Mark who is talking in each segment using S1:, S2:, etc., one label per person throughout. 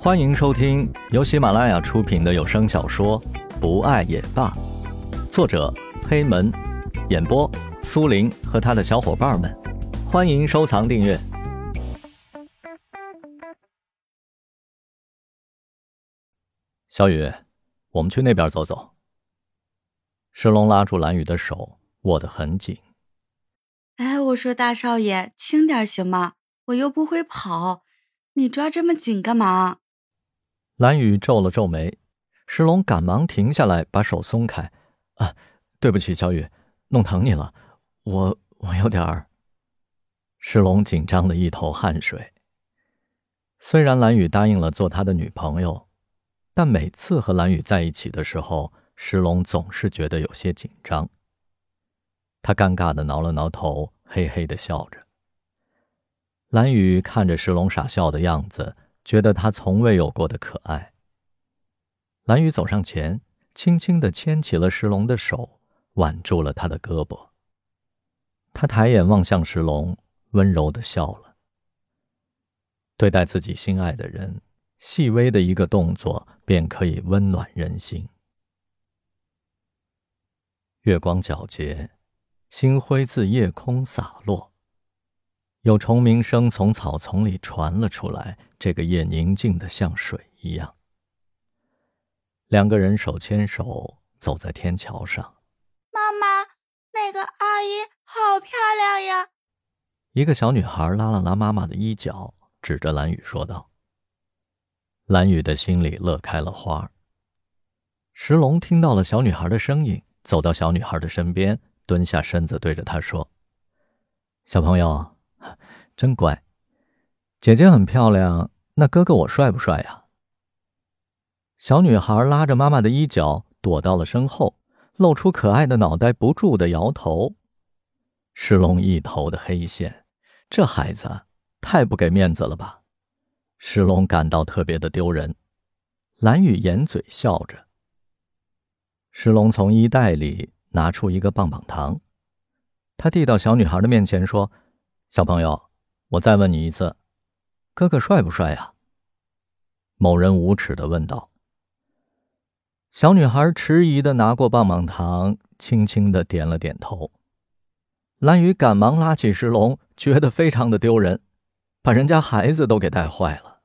S1: 欢迎收听由喜马拉雅出品的有声小说《不爱也罢》，作者黑门，演播苏林和他的小伙伴们。欢迎收藏订阅。小雨，我们去那边走走。石龙拉住蓝雨的手，握得很紧。
S2: 哎，我说大少爷，轻点行吗？我又不会跑，你抓这么紧干嘛？
S1: 蓝雨皱了皱眉，石龙赶忙停下来，把手松开。啊，对不起，小雨，弄疼你了。我我有点儿。石龙紧张的一头汗水。虽然蓝雨答应了做他的女朋友，但每次和蓝雨在一起的时候，石龙总是觉得有些紧张。他尴尬的挠了挠头，嘿嘿的笑着。蓝雨看着石龙傻笑的样子。觉得他从未有过的可爱。蓝雨走上前，轻轻地牵起了石龙的手，挽住了他的胳膊。他抬眼望向石龙，温柔地笑了。对待自己心爱的人，细微的一个动作便可以温暖人心。月光皎洁，星辉自夜空洒落。有虫鸣声从草丛里传了出来。这个夜宁静的像水一样。两个人手牵手走在天桥上。
S2: 妈妈，那个阿姨好漂亮呀！
S1: 一个小女孩拉了拉妈妈的衣角，指着蓝雨说道。蓝雨的心里乐开了花。石龙听到了小女孩的声音，走到小女孩的身边，蹲下身子对着她说：“小朋友，真乖。”姐姐很漂亮，那哥哥我帅不帅呀？小女孩拉着妈妈的衣角，躲到了身后，露出可爱的脑袋，不住的摇头。石龙一头的黑线，这孩子太不给面子了吧？石龙感到特别的丢人。蓝雨掩嘴笑着。石龙从衣袋里拿出一个棒棒糖，他递到小女孩的面前说：“小朋友，我再问你一次。”哥哥帅不帅呀？某人无耻的问道。小女孩迟疑的拿过棒棒糖，轻轻的点了点头。蓝雨赶忙拉起石龙，觉得非常的丢人，把人家孩子都给带坏了。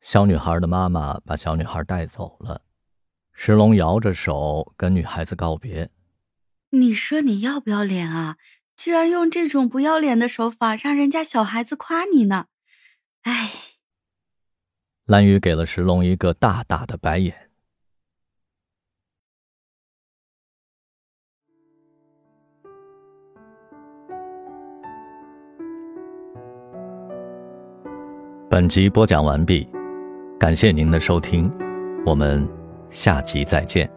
S1: 小女孩的妈妈把小女孩带走了，石龙摇着手跟女孩子告别。
S2: 你说你要不要脸啊？居然用这种不要脸的手法让人家小孩子夸你呢？哎，
S1: 蓝雨给了石龙一个大大的白眼。本集播讲完毕，感谢您的收听，我们下集再见。